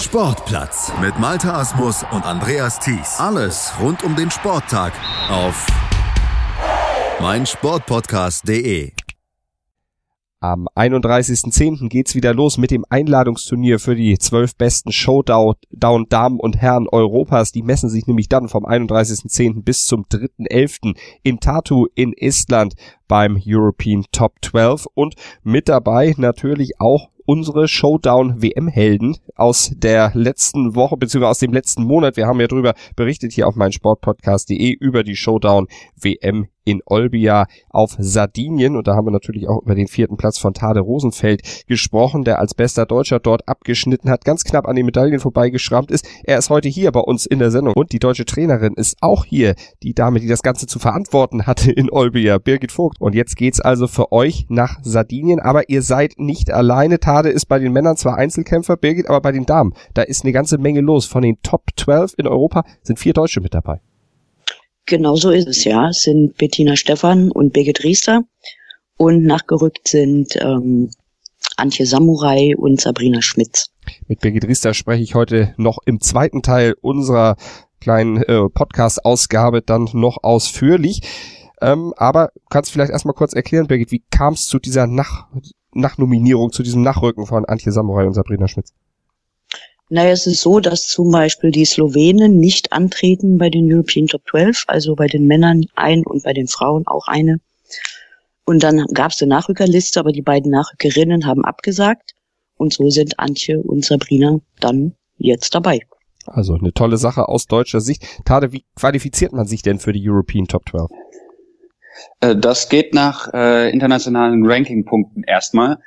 Sportplatz mit Malta Asmus und Andreas Thies. Alles rund um den Sporttag auf meinsportpodcast.de. Am 31.10. geht's wieder los mit dem Einladungsturnier für die zwölf besten Showdown Damen und Herren Europas. Die messen sich nämlich dann vom 31.10. bis zum 3.11. in Tartu in Estland beim European Top 12 und mit dabei natürlich auch unsere Showdown-WM-Helden aus der letzten Woche, beziehungsweise aus dem letzten Monat. Wir haben ja drüber berichtet hier auf meinsportpodcast.de über die Showdown-WM in Olbia auf Sardinien. Und da haben wir natürlich auch über den vierten Platz von Tade Rosenfeld gesprochen, der als bester Deutscher dort abgeschnitten hat, ganz knapp an den Medaillen vorbeigeschrammt ist. Er ist heute hier bei uns in der Sendung. Und die deutsche Trainerin ist auch hier, die Dame, die das Ganze zu verantworten hatte in Olbia, Birgit Vogt. Und jetzt geht's also für euch nach Sardinien, aber ihr seid nicht alleine. Tade ist bei den Männern zwar Einzelkämpfer, Birgit, aber bei den Damen, da ist eine ganze Menge los. Von den Top 12 in Europa sind vier Deutsche mit dabei. Genau so ist es, ja. Es sind Bettina Stephan und Birgit Riester. Und nachgerückt sind ähm, Antje Samurai und Sabrina Schmitz. Mit Birgit Riester spreche ich heute noch im zweiten Teil unserer kleinen äh, Podcast-Ausgabe dann noch ausführlich. Ähm, aber kannst vielleicht erstmal kurz erklären, Birgit, wie kam es zu dieser Nach Nachnominierung, zu diesem Nachrücken von Antje Samurai und Sabrina Schmitz? Naja, es ist so, dass zum Beispiel die Slowenen nicht antreten bei den European Top 12, also bei den Männern ein und bei den Frauen auch eine. Und dann gab es eine Nachrückerliste, aber die beiden Nachrückerinnen haben abgesagt. Und so sind Antje und Sabrina dann jetzt dabei. Also eine tolle Sache aus deutscher Sicht. Tade, wie qualifiziert man sich denn für die European Top 12? Äh, das geht nach äh, internationalen Rankingpunkten erstmal.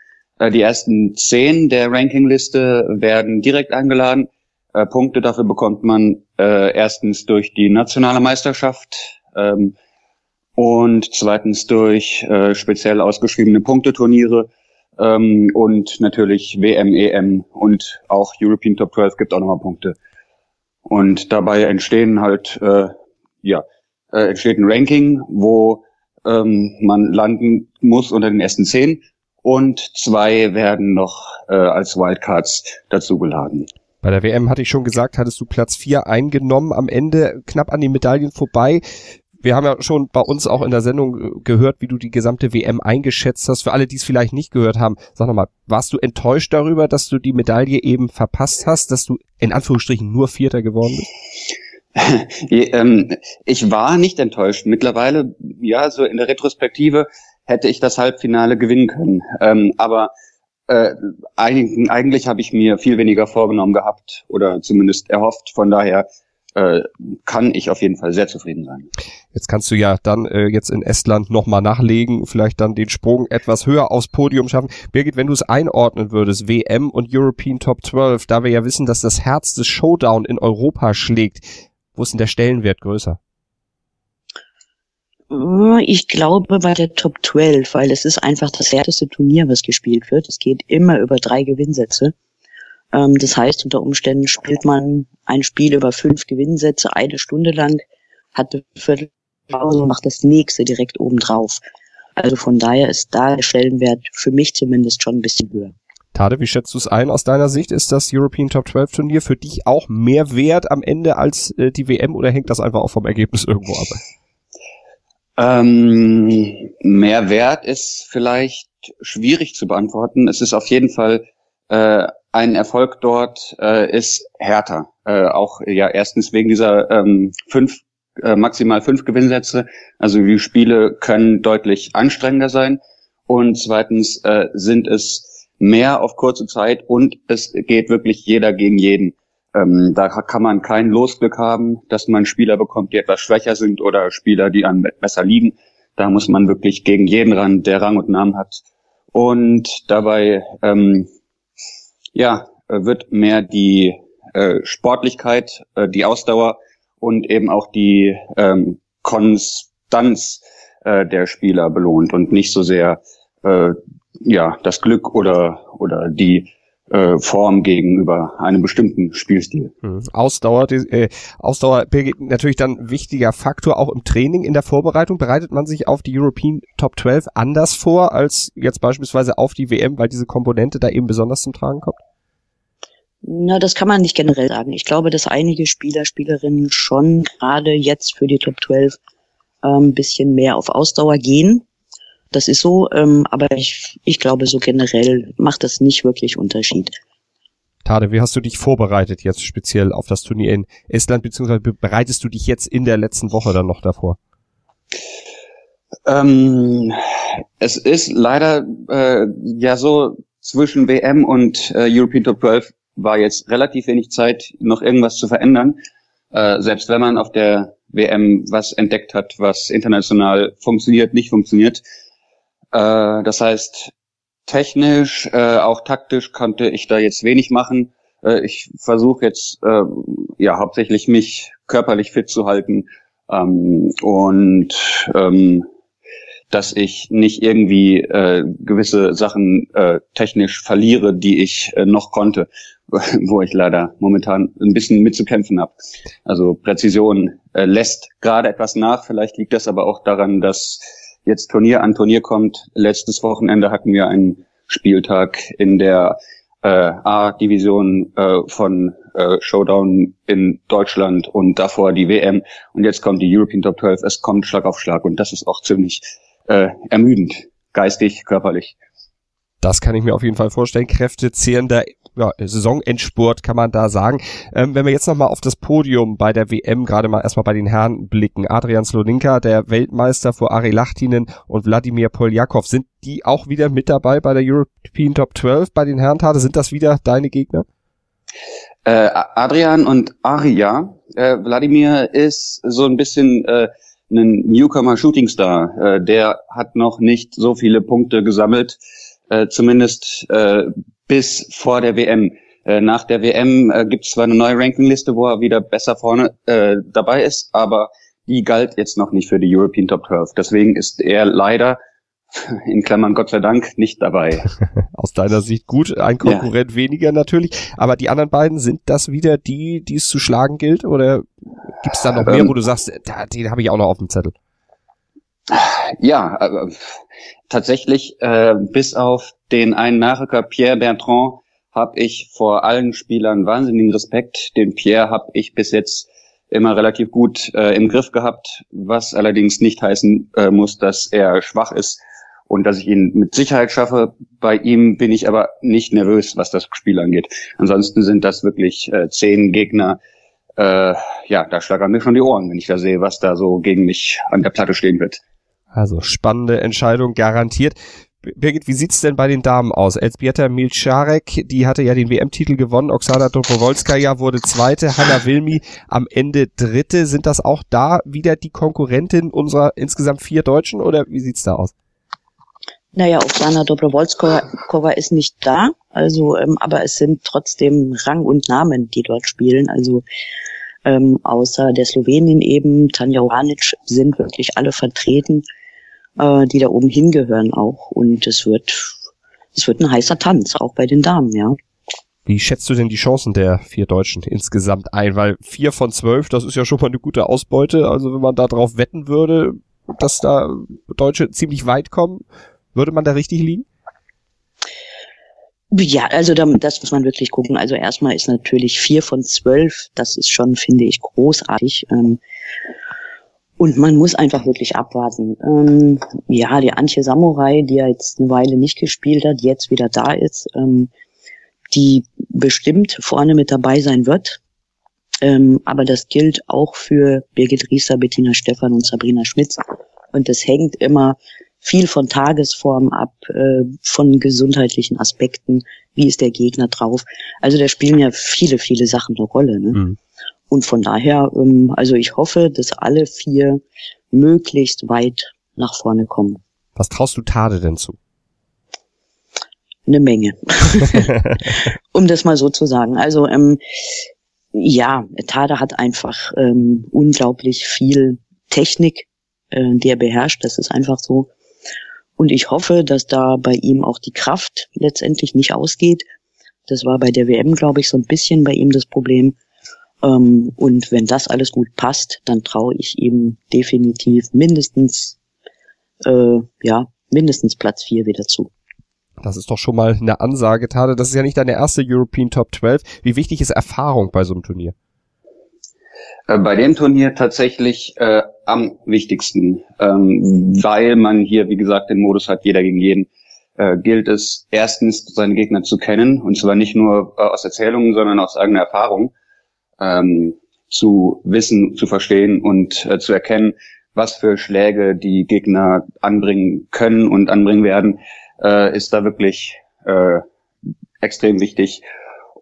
Äh, die ersten zehn der Rankingliste werden direkt eingeladen. Äh, Punkte dafür bekommt man äh, erstens durch die nationale Meisterschaft ähm, und zweitens durch äh, speziell ausgeschriebene Punkteturniere ähm, und natürlich WM, EM und auch European Top 12 gibt auch nochmal Punkte. Und dabei entstehen halt, äh, ja, äh, entsteht ein Ranking, wo ähm, man landen muss unter den ersten zehn und zwei werden noch äh, als Wildcards dazugeladen. Bei der WM hatte ich schon gesagt, hattest du Platz vier eingenommen, am Ende knapp an den Medaillen vorbei. Wir haben ja schon bei uns auch in der Sendung äh, gehört, wie du die gesamte WM eingeschätzt hast. Für alle, die es vielleicht nicht gehört haben, sag nochmal, warst du enttäuscht darüber, dass du die Medaille eben verpasst hast, dass du in Anführungsstrichen nur Vierter geworden bist? Ähm, ich war nicht enttäuscht. Mittlerweile, ja, so in der Retrospektive hätte ich das Halbfinale gewinnen können. Ähm, aber äh, eigentlich, eigentlich habe ich mir viel weniger vorgenommen gehabt oder zumindest erhofft. Von daher äh, kann ich auf jeden Fall sehr zufrieden sein. Jetzt kannst du ja dann äh, jetzt in Estland nochmal nachlegen, vielleicht dann den Sprung etwas höher aufs Podium schaffen. Birgit, wenn du es einordnen würdest, WM und European Top 12, da wir ja wissen, dass das Herz des Showdown in Europa schlägt, wo ist denn der Stellenwert größer? Ich glaube bei der Top 12, weil es ist einfach das härteste Turnier, was gespielt wird. Es geht immer über drei Gewinnsätze. Ähm, das heißt, unter Umständen spielt man ein Spiel über fünf Gewinnsätze eine Stunde lang, hat eine Viertelpause und macht das nächste direkt oben drauf. Also von daher ist da der Stellenwert für mich zumindest schon ein bisschen höher. Tade, wie schätzt du es ein aus deiner Sicht? Ist das European Top 12 Turnier für dich auch mehr wert am Ende als äh, die WM oder hängt das einfach auch vom Ergebnis irgendwo ab? Ähm, mehr Wert ist vielleicht schwierig zu beantworten. Es ist auf jeden Fall äh, ein Erfolg dort äh, ist härter. Äh, auch ja erstens wegen dieser ähm, fünf äh, maximal fünf Gewinnsätze. Also die Spiele können deutlich anstrengender sein. Und zweitens äh, sind es mehr auf kurze Zeit und es geht wirklich jeder gegen jeden. Ähm, da kann man kein Losglück haben, dass man Spieler bekommt, die etwas schwächer sind oder Spieler, die einem besser liegen. Da muss man wirklich gegen jeden ran, der Rang und Namen hat. Und dabei, ähm, ja, wird mehr die äh, Sportlichkeit, äh, die Ausdauer und eben auch die ähm, Konstanz äh, der Spieler belohnt und nicht so sehr äh, ja das Glück oder oder die äh, Form gegenüber einem bestimmten Spielstil. Mhm. Ausdauer, die, äh, Ausdauer natürlich dann wichtiger Faktor auch im Training in der Vorbereitung. Bereitet man sich auf die European Top 12 anders vor als jetzt beispielsweise auf die WM, weil diese Komponente da eben besonders zum Tragen kommt? Na, das kann man nicht generell sagen. Ich glaube, dass einige Spieler, Spielerinnen schon gerade jetzt für die Top 12 ein ähm, bisschen mehr auf Ausdauer gehen. Das ist so, ähm, aber ich, ich glaube, so generell macht das nicht wirklich Unterschied. Tade, wie hast du dich vorbereitet jetzt speziell auf das Turnier in Estland, beziehungsweise bereitest du dich jetzt in der letzten Woche dann noch davor? Ähm, es ist leider äh, ja so zwischen WM und äh, European Top 12 war jetzt relativ wenig Zeit, noch irgendwas zu verändern. Äh, selbst wenn man auf der WM was entdeckt hat, was international funktioniert, nicht funktioniert. Äh, das heißt, technisch, äh, auch taktisch konnte ich da jetzt wenig machen. Äh, ich versuche jetzt äh, ja hauptsächlich mich körperlich fit zu halten ähm, und ähm, dass ich nicht irgendwie äh, gewisse Sachen äh, technisch verliere, die ich äh, noch konnte, wo ich leider momentan ein bisschen mitzukämpfen habe. Also Präzision äh, lässt gerade etwas nach. Vielleicht liegt das aber auch daran, dass jetzt Turnier an Turnier kommt. Letztes Wochenende hatten wir einen Spieltag in der äh, A-Division äh, von äh, Showdown in Deutschland und davor die WM und jetzt kommt die European Top 12. Es kommt Schlag auf Schlag und das ist auch ziemlich äh, ermüdend, geistig, körperlich. Das kann ich mir auf jeden Fall vorstellen. Kräftezehrender ja, Saisonendspurt kann man da sagen. Ähm, wenn wir jetzt nochmal auf das Podium bei der WM, gerade mal erstmal bei den Herren blicken. Adrian Sloninka, der Weltmeister vor Ari Lachtinen und Wladimir Poljakov, sind die auch wieder mit dabei bei der European Top 12 bei den Herren Tate? Sind das wieder deine Gegner? Äh, Adrian und Aria. Äh, Wladimir ist so ein bisschen äh, ein Newcomer Shooting Star. Äh, der hat noch nicht so viele Punkte gesammelt äh, zumindest äh, bis vor der WM. Äh, nach der WM äh, gibt es zwar eine neue Rankingliste, wo er wieder besser vorne äh, dabei ist, aber die galt jetzt noch nicht für die European Top 12. Deswegen ist er leider in Klammern Gott sei Dank nicht dabei. Aus deiner Sicht gut, ein Konkurrent ja. weniger natürlich, aber die anderen beiden sind das wieder die, die es zu schlagen gilt oder gibt es da noch mehr, ähm, wo du sagst, den habe ich auch noch auf dem Zettel? Ja, äh, tatsächlich äh, bis auf den einen Nachrücker Pierre Bertrand habe ich vor allen Spielern wahnsinnigen Respekt. Den Pierre habe ich bis jetzt immer relativ gut äh, im Griff gehabt, was allerdings nicht heißen äh, muss, dass er schwach ist und dass ich ihn mit Sicherheit schaffe. Bei ihm bin ich aber nicht nervös, was das Spiel angeht. Ansonsten sind das wirklich äh, zehn Gegner. Äh, ja, da schlagern mir schon die Ohren, wenn ich da sehe, was da so gegen mich an der Platte stehen wird. Also spannende Entscheidung garantiert. Birgit, wie sieht's denn bei den Damen aus? Elsbieta Milcharek, die hatte ja den WM-Titel gewonnen. Oksana Dobrowolskaja wurde Zweite. Hanna Wilmi am Ende Dritte. Sind das auch da wieder die Konkurrentin unserer insgesamt vier Deutschen oder wie sieht's da aus? Naja, Oksana Dobrowolskova ist nicht da. Also, ähm, aber es sind trotzdem Rang und Namen, die dort spielen. Also, ähm, außer der Slowenin eben, Tanja Oranic, sind wirklich alle vertreten äh, die da oben hingehören auch. Und es wird, es wird ein heißer Tanz, auch bei den Damen, ja. Wie schätzt du denn die Chancen der vier Deutschen insgesamt ein? Weil vier von zwölf, das ist ja schon mal eine gute Ausbeute. Also wenn man da drauf wetten würde, dass da Deutsche ziemlich weit kommen, würde man da richtig liegen? Ja, also das muss man wirklich gucken. Also erstmal ist natürlich vier von zwölf, das ist schon, finde ich, großartig. Und man muss einfach wirklich abwarten. Ähm, ja, die Antje Samurai, die ja jetzt eine Weile nicht gespielt hat, jetzt wieder da ist, ähm, die bestimmt vorne mit dabei sein wird. Ähm, aber das gilt auch für Birgit Rieser, Bettina Stephan und Sabrina Schmitz. Und das hängt immer viel von Tagesform ab, äh, von gesundheitlichen Aspekten. Wie ist der Gegner drauf? Also da spielen ja viele, viele Sachen eine Rolle. Ne? Mhm. Und von daher, ähm, also ich hoffe, dass alle vier möglichst weit nach vorne kommen. Was traust du Tade denn zu? Eine Menge. um das mal so zu sagen. Also ähm, ja, Tade hat einfach ähm, unglaublich viel Technik, äh, die er beherrscht. Das ist einfach so. Und ich hoffe, dass da bei ihm auch die Kraft letztendlich nicht ausgeht. Das war bei der WM, glaube ich, so ein bisschen bei ihm das Problem. Ähm, und wenn das alles gut passt, dann traue ich ihm definitiv mindestens, äh, ja, mindestens Platz vier wieder zu. Das ist doch schon mal eine Ansage, Tade. Das ist ja nicht deine erste European Top 12. Wie wichtig ist Erfahrung bei so einem Turnier? Äh, bei dem Turnier tatsächlich äh, am wichtigsten, ähm, weil man hier, wie gesagt, den Modus hat, jeder gegen jeden, äh, gilt es erstens, seine Gegner zu kennen, und zwar nicht nur äh, aus Erzählungen, sondern aus eigener Erfahrung, ähm, zu wissen, zu verstehen und äh, zu erkennen, was für Schläge die Gegner anbringen können und anbringen werden, äh, ist da wirklich äh, extrem wichtig.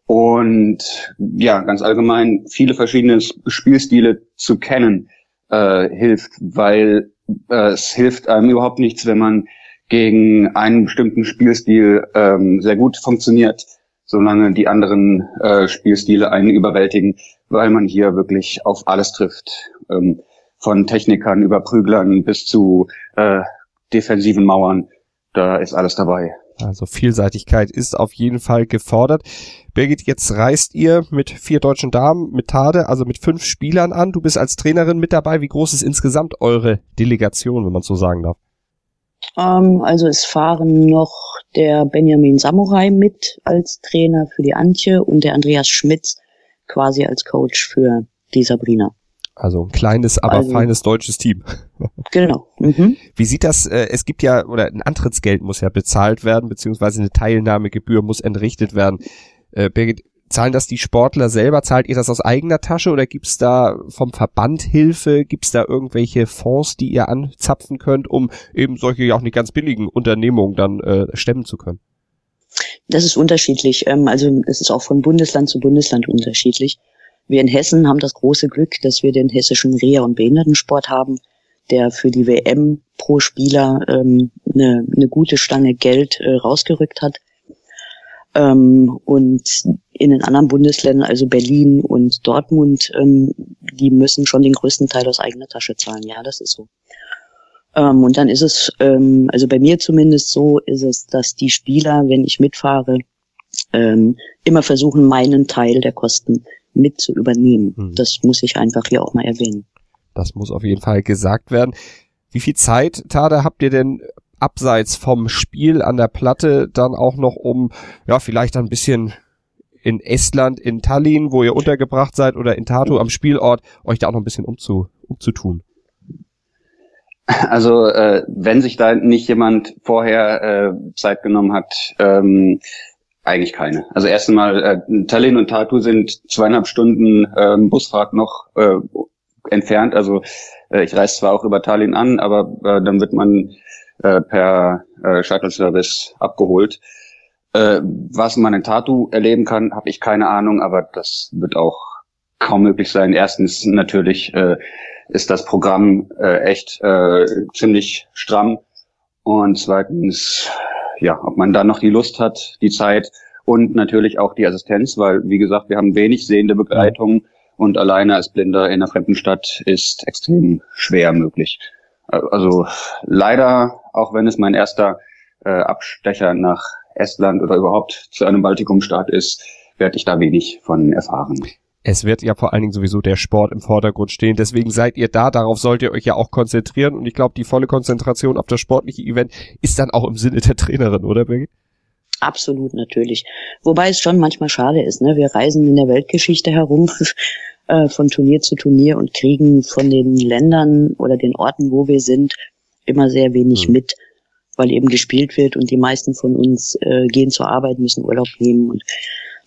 Und ja, ganz allgemein viele verschiedene Spielstile zu kennen äh, hilft, weil äh, es hilft einem überhaupt nichts, wenn man gegen einen bestimmten Spielstil ähm, sehr gut funktioniert, solange die anderen äh, Spielstile einen überwältigen, weil man hier wirklich auf alles trifft. Ähm, von Technikern über Prüglern bis zu äh, defensiven Mauern. Da ist alles dabei. Also Vielseitigkeit ist auf jeden Fall gefordert. Birgit, jetzt reist ihr mit vier deutschen Damen, mit Tade, also mit fünf Spielern an. Du bist als Trainerin mit dabei. Wie groß ist insgesamt eure Delegation, wenn man so sagen darf? Ähm, also es fahren noch der Benjamin Samurai mit als Trainer für die Antje und der Andreas Schmitz quasi als Coach für die Sabrina. Also ein kleines, aber also, feines deutsches Team. Genau. Mhm. Wie sieht das, äh, es gibt ja, oder ein Antrittsgeld muss ja bezahlt werden, beziehungsweise eine Teilnahmegebühr muss entrichtet werden. Äh, Birgit, zahlen das die Sportler selber? Zahlt ihr das aus eigener Tasche oder gibt's da vom Verband Hilfe? Gibt's da irgendwelche Fonds, die ihr anzapfen könnt, um eben solche ja auch nicht ganz billigen Unternehmungen dann äh, stemmen zu können? Das ist unterschiedlich. Ähm, also es ist auch von Bundesland zu Bundesland unterschiedlich. Wir in Hessen haben das große Glück, dass wir den hessischen Reha- und Behindertensport haben, der für die WM pro Spieler ähm, eine, eine gute Stange Geld äh, rausgerückt hat. Ähm, und in den anderen Bundesländern, also Berlin und Dortmund, ähm, die müssen schon den größten Teil aus eigener Tasche zahlen. Ja, das ist so. Ähm, und dann ist es, ähm, also bei mir zumindest so, ist es, dass die Spieler, wenn ich mitfahre, ähm, immer versuchen, meinen Teil der Kosten mit zu übernehmen. Hm. Das muss ich einfach hier auch mal erwähnen. Das muss auf jeden Fall gesagt werden. Wie viel Zeit, Tada, habt ihr denn abseits vom Spiel an der Platte dann auch noch um, ja, vielleicht ein bisschen in Estland, in Tallinn, wo ihr untergebracht seid, oder in Tartu am Spielort, euch da auch noch ein bisschen umzu, umzutun? Also äh, wenn sich da nicht jemand vorher äh, Zeit genommen hat, ähm, eigentlich keine. Also erst einmal, äh, Tallinn und Tartu sind zweieinhalb Stunden äh, Busfahrt noch äh, entfernt. Also äh, ich reise zwar auch über Tallinn an, aber äh, dann wird man äh, per äh, Shuttle-Service abgeholt. Äh, was man in Tartu erleben kann, habe ich keine Ahnung, aber das wird auch kaum möglich sein. Erstens natürlich äh, ist das Programm äh, echt äh, ziemlich stramm und zweitens ja, ob man da noch die Lust hat, die Zeit und natürlich auch die Assistenz, weil, wie gesagt, wir haben wenig sehende Begleitung und alleine als Blinder in einer fremden Stadt ist extrem schwer möglich. Also leider, auch wenn es mein erster äh, Abstecher nach Estland oder überhaupt zu einem Baltikumstaat ist, werde ich da wenig von erfahren es wird ja vor allen Dingen sowieso der Sport im Vordergrund stehen. Deswegen seid ihr da, darauf sollt ihr euch ja auch konzentrieren. Und ich glaube, die volle Konzentration auf das sportliche Event ist dann auch im Sinne der Trainerin, oder Birgit? Absolut, natürlich. Wobei es schon manchmal schade ist. Ne? Wir reisen in der Weltgeschichte herum äh, von Turnier zu Turnier und kriegen von den Ländern oder den Orten, wo wir sind, immer sehr wenig hm. mit, weil eben gespielt wird und die meisten von uns äh, gehen zur Arbeit, müssen Urlaub nehmen und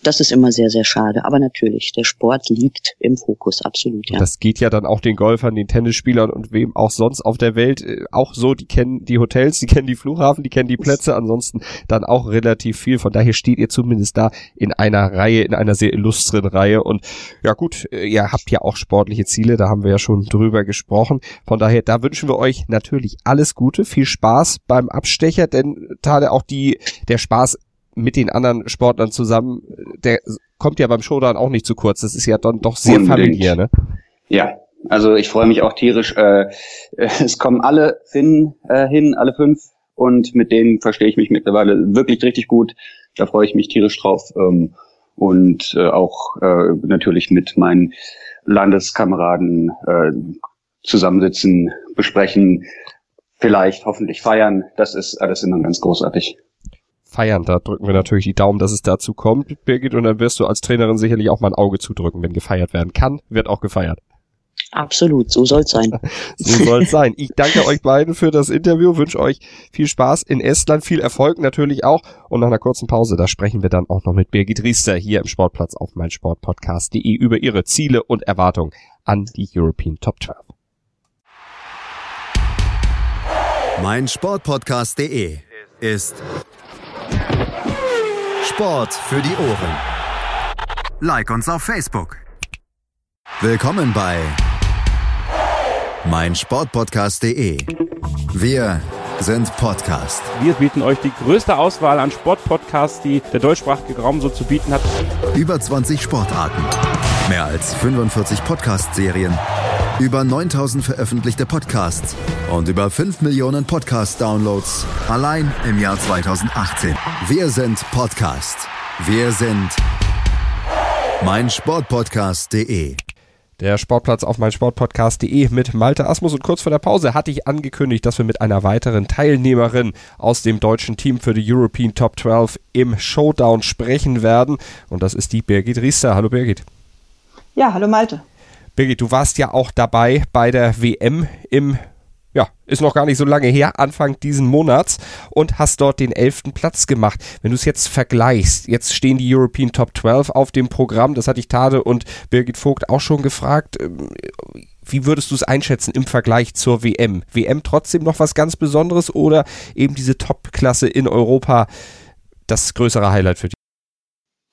das ist immer sehr, sehr schade. Aber natürlich, der Sport liegt im Fokus, absolut, ja. Das geht ja dann auch den Golfern, den Tennisspielern und wem auch sonst auf der Welt äh, auch so. Die kennen die Hotels, die kennen die Flughafen, die kennen die Plätze, ansonsten dann auch relativ viel. Von daher steht ihr zumindest da in einer Reihe, in einer sehr illustren Reihe. Und ja gut, äh, ihr habt ja auch sportliche Ziele, da haben wir ja schon drüber gesprochen. Von daher, da wünschen wir euch natürlich alles Gute, viel Spaß beim Abstecher, denn gerade auch die, der Spaß mit den anderen Sportlern zusammen, der kommt ja beim Showdown auch nicht zu kurz. Das ist ja dann doch sehr Unbedingt. familiär, ne? Ja, also ich freue mich auch tierisch. Äh, es kommen alle Finnen äh, hin, alle fünf, und mit denen verstehe ich mich mittlerweile wirklich richtig gut. Da freue ich mich tierisch drauf. Ähm, und äh, auch äh, natürlich mit meinen Landeskameraden äh, zusammensitzen, besprechen, vielleicht hoffentlich feiern. Das ist alles immer ganz großartig feiern. Da drücken wir natürlich die Daumen, dass es dazu kommt, Birgit, und dann wirst du als Trainerin sicherlich auch mal ein Auge zudrücken, wenn gefeiert werden kann, wird auch gefeiert. Absolut, so soll's sein. so soll's sein. Ich danke euch beiden für das Interview, wünsche euch viel Spaß in Estland, viel Erfolg natürlich auch. Und nach einer kurzen Pause, da sprechen wir dann auch noch mit Birgit Riester hier im Sportplatz auf meinsportpodcast.de über ihre Ziele und Erwartungen an die European Top 12. Mein Sportpodcast.de ist Sport für die Ohren. Like uns auf Facebook. Willkommen bei mein Sportpodcast.de. Wir sind Podcast. Wir bieten euch die größte Auswahl an Sportpodcasts, die der deutschsprachige Raum so zu bieten hat. Über 20 Sportarten, mehr als 45 Podcast-Serien, über 9000 veröffentlichte Podcasts und über 5 Millionen Podcast-Downloads allein im Jahr 2018. Wir sind Podcast. Wir sind mein Sportpodcast.de. Der Sportplatz auf meinsportpodcast.de mit Malte Asmus und kurz vor der Pause hatte ich angekündigt, dass wir mit einer weiteren Teilnehmerin aus dem deutschen Team für die European Top 12 im Showdown sprechen werden und das ist die Birgit Riester. Hallo Birgit. Ja, hallo Malte. Birgit, du warst ja auch dabei bei der WM im ja, ist noch gar nicht so lange her, Anfang diesen Monats und hast dort den elften Platz gemacht. Wenn du es jetzt vergleichst, jetzt stehen die European Top 12 auf dem Programm, das hatte ich Tade und Birgit Vogt auch schon gefragt. Ähm, wie würdest du es einschätzen im Vergleich zur WM? WM trotzdem noch was ganz Besonderes oder eben diese Top-Klasse in Europa das größere Highlight für dich?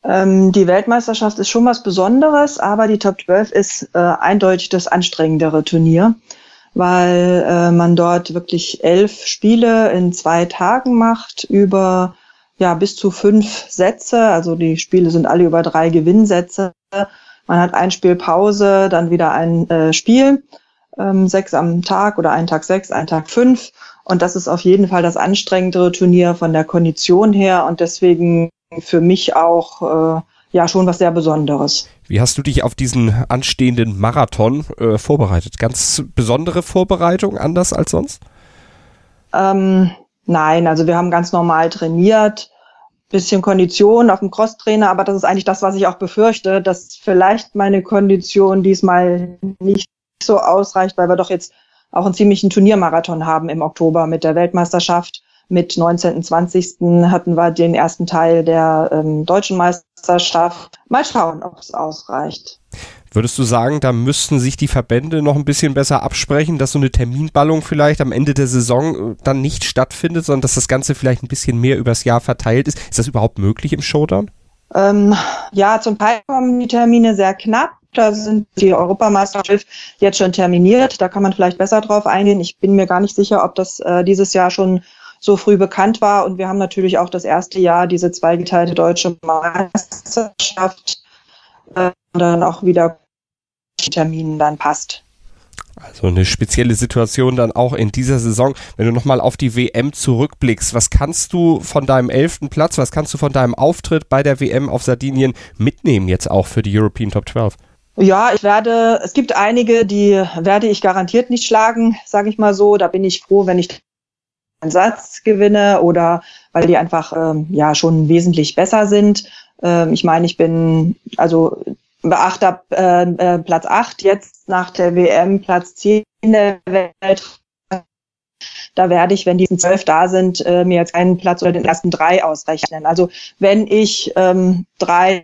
Ähm, die Weltmeisterschaft ist schon was Besonderes, aber die Top 12 ist äh, eindeutig das anstrengendere Turnier weil äh, man dort wirklich elf Spiele in zwei Tagen macht über ja bis zu fünf Sätze. Also die Spiele sind alle über drei Gewinnsätze. Man hat ein Spiel Pause, dann wieder ein äh, Spiel, ähm, sechs am Tag oder ein Tag sechs, ein Tag fünf. Und das ist auf jeden Fall das anstrengendere Turnier von der Kondition her und deswegen für mich auch äh, ja schon was sehr Besonderes. Wie hast du dich auf diesen anstehenden Marathon äh, vorbereitet? Ganz besondere Vorbereitung, anders als sonst? Ähm, nein, also wir haben ganz normal trainiert, bisschen Kondition auf dem Crosstrainer, aber das ist eigentlich das, was ich auch befürchte, dass vielleicht meine Kondition diesmal nicht so ausreicht, weil wir doch jetzt auch einen ziemlichen Turniermarathon haben im Oktober mit der Weltmeisterschaft mit 19. 20. hatten wir den ersten Teil der ähm, deutschen Meisterschaft. Mal schauen, ob es ausreicht. Würdest du sagen, da müssten sich die Verbände noch ein bisschen besser absprechen, dass so eine Terminballung vielleicht am Ende der Saison äh, dann nicht stattfindet, sondern dass das Ganze vielleicht ein bisschen mehr übers Jahr verteilt ist? Ist das überhaupt möglich im Showdown? Ähm, ja, zum Teil kommen die Termine sehr knapp. Da sind die Europameisterschaft jetzt schon terminiert. Da kann man vielleicht besser drauf eingehen. Ich bin mir gar nicht sicher, ob das äh, dieses Jahr schon so früh bekannt war. Und wir haben natürlich auch das erste Jahr diese zweigeteilte deutsche Meisterschaft äh, dann auch wieder Terminen dann passt. Also eine spezielle Situation dann auch in dieser Saison. Wenn du nochmal auf die WM zurückblickst, was kannst du von deinem elften Platz, was kannst du von deinem Auftritt bei der WM auf Sardinien mitnehmen jetzt auch für die European Top 12? Ja, ich werde, es gibt einige, die werde ich garantiert nicht schlagen, sage ich mal so. Da bin ich froh, wenn ich einen Satz gewinne oder weil die einfach ähm, ja schon wesentlich besser sind. Ähm, ich meine, ich bin also beachter äh, äh, Platz acht jetzt nach der WM Platz zehn der Welt. Da werde ich, wenn die zwölf da sind, äh, mir jetzt einen Platz oder den ersten drei ausrechnen. Also wenn ich ähm, drei,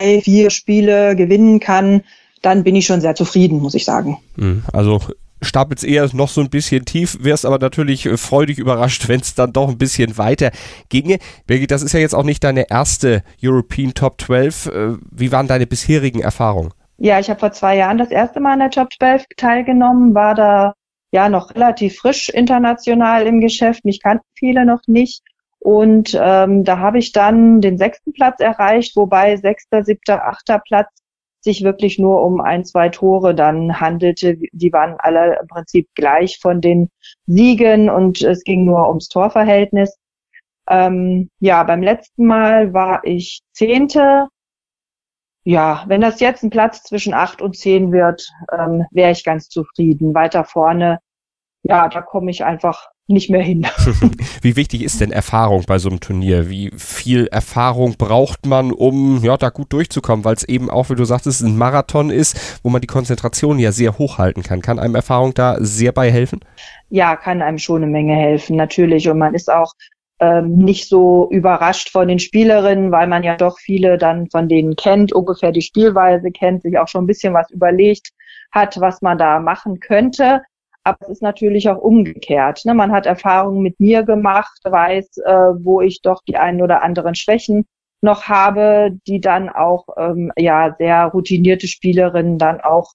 vier Spiele gewinnen kann, dann bin ich schon sehr zufrieden, muss ich sagen. Mhm. Also stapelst eher noch so ein bisschen tief, wärst aber natürlich äh, freudig überrascht, wenn es dann doch ein bisschen weiter ginge. Birgit, das ist ja jetzt auch nicht deine erste European Top 12. Äh, wie waren deine bisherigen Erfahrungen? Ja, ich habe vor zwei Jahren das erste Mal an der Top 12 teilgenommen, war da ja noch relativ frisch international im Geschäft. Mich kannten viele noch nicht. Und ähm, da habe ich dann den sechsten Platz erreicht, wobei sechster, siebter, achter Platz sich wirklich nur um ein, zwei Tore dann handelte. Die waren alle im Prinzip gleich von den Siegen und es ging nur ums Torverhältnis. Ähm, ja, beim letzten Mal war ich Zehnte. Ja, wenn das jetzt ein Platz zwischen acht und zehn wird, ähm, wäre ich ganz zufrieden. Weiter vorne, ja, da komme ich einfach nicht mehr hin. Wie wichtig ist denn Erfahrung bei so einem Turnier? Wie viel Erfahrung braucht man, um ja da gut durchzukommen? Weil es eben auch, wie du sagtest, ein Marathon ist, wo man die Konzentration ja sehr hoch halten kann. Kann einem Erfahrung da sehr bei helfen? Ja, kann einem schon eine Menge helfen, natürlich. Und man ist auch ähm, nicht so überrascht von den Spielerinnen, weil man ja doch viele dann von denen kennt, ungefähr die Spielweise kennt, sich auch schon ein bisschen was überlegt hat, was man da machen könnte. Aber es ist natürlich auch umgekehrt. Ne? Man hat Erfahrungen mit mir gemacht, weiß, äh, wo ich doch die einen oder anderen Schwächen noch habe, die dann auch ähm, ja sehr routinierte Spielerinnen dann auch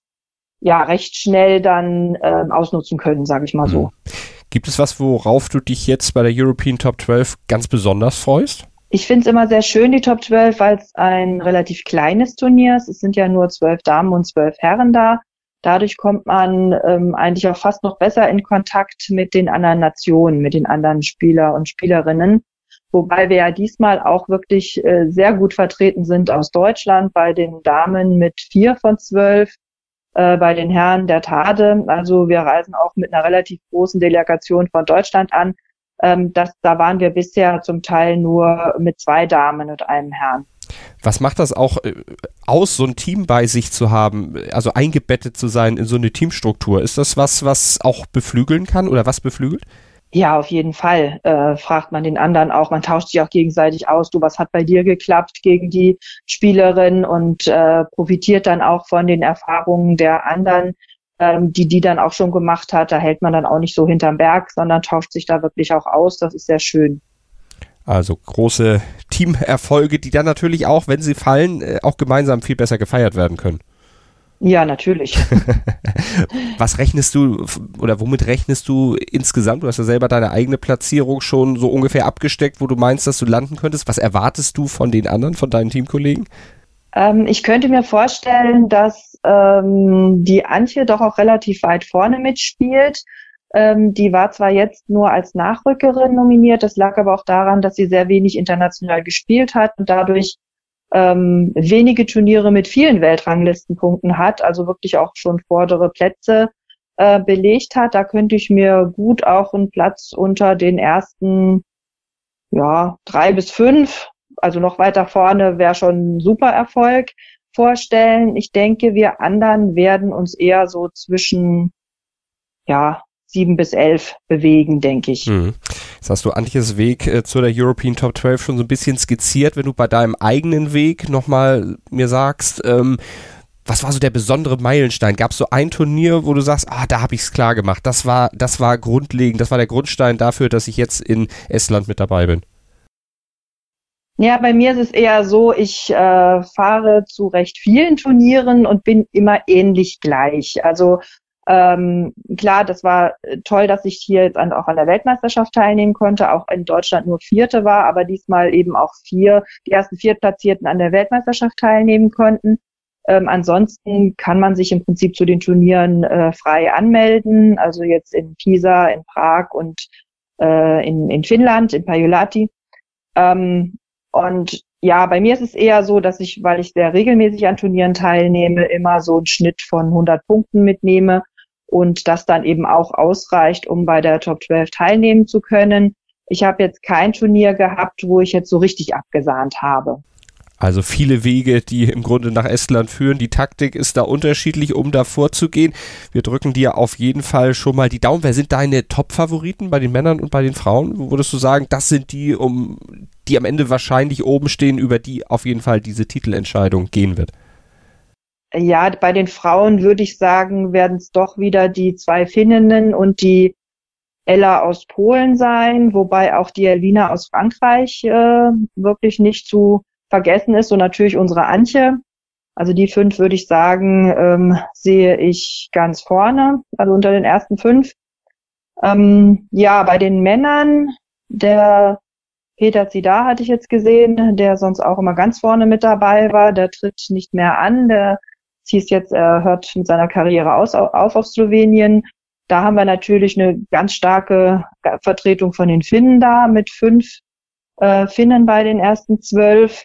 ja recht schnell dann äh, ausnutzen können, sage ich mal so. Hm. Gibt es was, worauf du dich jetzt bei der European Top 12 ganz besonders freust? Ich finde es immer sehr schön, die Top 12, weil es ein relativ kleines Turnier ist. Es sind ja nur zwölf Damen und zwölf Herren da. Dadurch kommt man ähm, eigentlich auch fast noch besser in Kontakt mit den anderen Nationen, mit den anderen Spieler und Spielerinnen. Wobei wir ja diesmal auch wirklich äh, sehr gut vertreten sind aus Deutschland bei den Damen mit vier von zwölf, äh, bei den Herren der Tade. Also wir reisen auch mit einer relativ großen Delegation von Deutschland an. Ähm, das, da waren wir bisher zum Teil nur mit zwei Damen und einem Herrn. Was macht das auch äh, aus, so ein Team bei sich zu haben, also eingebettet zu sein in so eine Teamstruktur? Ist das was, was auch beflügeln kann oder was beflügelt? Ja, auf jeden Fall äh, fragt man den anderen auch. Man tauscht sich auch gegenseitig aus. Du, was hat bei dir geklappt gegen die Spielerin und äh, profitiert dann auch von den Erfahrungen der anderen, ähm, die die dann auch schon gemacht hat. Da hält man dann auch nicht so hinterm Berg, sondern tauscht sich da wirklich auch aus. Das ist sehr schön. Also große Teamerfolge, die dann natürlich auch, wenn sie fallen, äh, auch gemeinsam viel besser gefeiert werden können. Ja, natürlich. Was rechnest du oder womit rechnest du insgesamt? Du hast ja selber deine eigene Platzierung schon so ungefähr abgesteckt, wo du meinst, dass du landen könntest. Was erwartest du von den anderen, von deinen Teamkollegen? Ähm, ich könnte mir vorstellen, dass ähm, die Antje doch auch relativ weit vorne mitspielt. Ähm, die war zwar jetzt nur als Nachrückerin nominiert, das lag aber auch daran, dass sie sehr wenig international gespielt hat und dadurch ähm, wenige Turniere mit vielen Weltranglistenpunkten hat, also wirklich auch schon vordere Plätze äh, belegt hat. Da könnte ich mir gut auch einen Platz unter den ersten ja, drei bis fünf, also noch weiter vorne wäre schon ein super Erfolg vorstellen. Ich denke, wir anderen werden uns eher so zwischen ja, sieben bis elf bewegen, denke ich. Mhm. Jetzt hast du Antjes Weg äh, zu der European Top 12 schon so ein bisschen skizziert. Wenn du bei deinem eigenen Weg nochmal mir sagst, ähm, was war so der besondere Meilenstein? Gab es so ein Turnier, wo du sagst, ah, da habe ich es klar gemacht. Das war, das war grundlegend, das war der Grundstein dafür, dass ich jetzt in Estland mit dabei bin. Ja, bei mir ist es eher so, ich äh, fahre zu recht vielen Turnieren und bin immer ähnlich gleich. Also ähm, klar, das war äh, toll, dass ich hier jetzt auch an der Weltmeisterschaft teilnehmen konnte, auch in Deutschland nur Vierte war, aber diesmal eben auch vier, die ersten Viertplatzierten an der Weltmeisterschaft teilnehmen konnten. Ähm, ansonsten kann man sich im Prinzip zu den Turnieren äh, frei anmelden, also jetzt in Pisa, in Prag und äh, in, in Finnland, in Pajulati. Ähm, und ja, bei mir ist es eher so, dass ich, weil ich sehr regelmäßig an Turnieren teilnehme, immer so einen Schnitt von 100 Punkten mitnehme und das dann eben auch ausreicht, um bei der Top 12 teilnehmen zu können. Ich habe jetzt kein Turnier gehabt, wo ich jetzt so richtig abgesahnt habe. Also viele Wege, die im Grunde nach Estland führen. Die Taktik ist da unterschiedlich, um da vorzugehen. Wir drücken dir auf jeden Fall schon mal die Daumen. Wer sind deine Top-Favoriten bei den Männern und bei den Frauen? Wo würdest du sagen, das sind die, um die am Ende wahrscheinlich oben stehen, über die auf jeden Fall diese Titelentscheidung gehen wird? Ja, bei den Frauen würde ich sagen, werden es doch wieder die zwei Finninnen und die Ella aus Polen sein, wobei auch die Elvina aus Frankreich äh, wirklich nicht zu vergessen ist und natürlich unsere Antje. Also die fünf würde ich sagen, ähm, sehe ich ganz vorne, also unter den ersten fünf. Ähm, ja, bei den Männern, der Peter Zidar hatte ich jetzt gesehen, der sonst auch immer ganz vorne mit dabei war, der tritt nicht mehr an, der hieß jetzt, er hört mit seiner Karriere aus, auf auf Slowenien. Da haben wir natürlich eine ganz starke Vertretung von den Finnen da mit fünf äh, Finnen bei den ersten zwölf.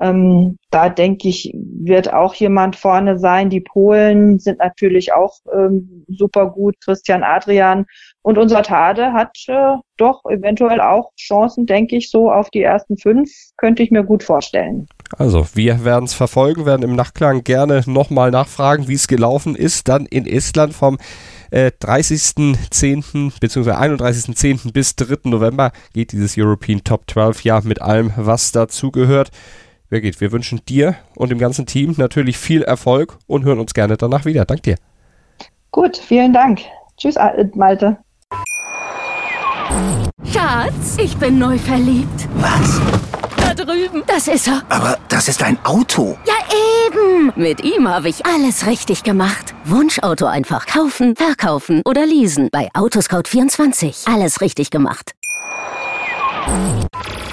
Ähm, da denke ich, wird auch jemand vorne sein. Die Polen sind natürlich auch ähm, super gut. Christian Adrian und unser Tade hat äh, doch eventuell auch Chancen, denke ich, so auf die ersten fünf. Könnte ich mir gut vorstellen. Also, wir werden es verfolgen, werden im Nachklang gerne nochmal nachfragen, wie es gelaufen ist. Dann in Estland vom äh, 30.10. bzw. 31.10. bis 3. November geht dieses European Top 12 ja mit allem, was dazugehört. Wer geht? Wir wünschen dir und dem ganzen Team natürlich viel Erfolg und hören uns gerne danach wieder. Dank dir. Gut, vielen Dank. Tschüss, Malte. Schatz, ich bin neu verliebt. Was? Da drüben. Das ist er. Aber das ist ein Auto. Ja, eben. Mit ihm habe ich alles richtig gemacht. Wunschauto einfach kaufen, verkaufen oder leasen. Bei Autoscout24. Alles richtig gemacht.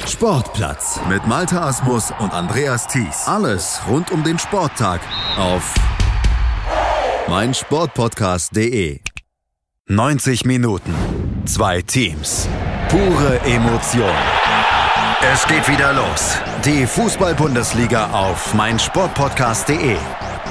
Sportplatz mit Malta Asmus und Andreas Thies. Alles rund um den Sporttag auf meinsportpodcast.de. 90 Minuten, zwei Teams, pure Emotion. Es geht wieder los. Die Fußball-Bundesliga auf meinsportpodcast.de.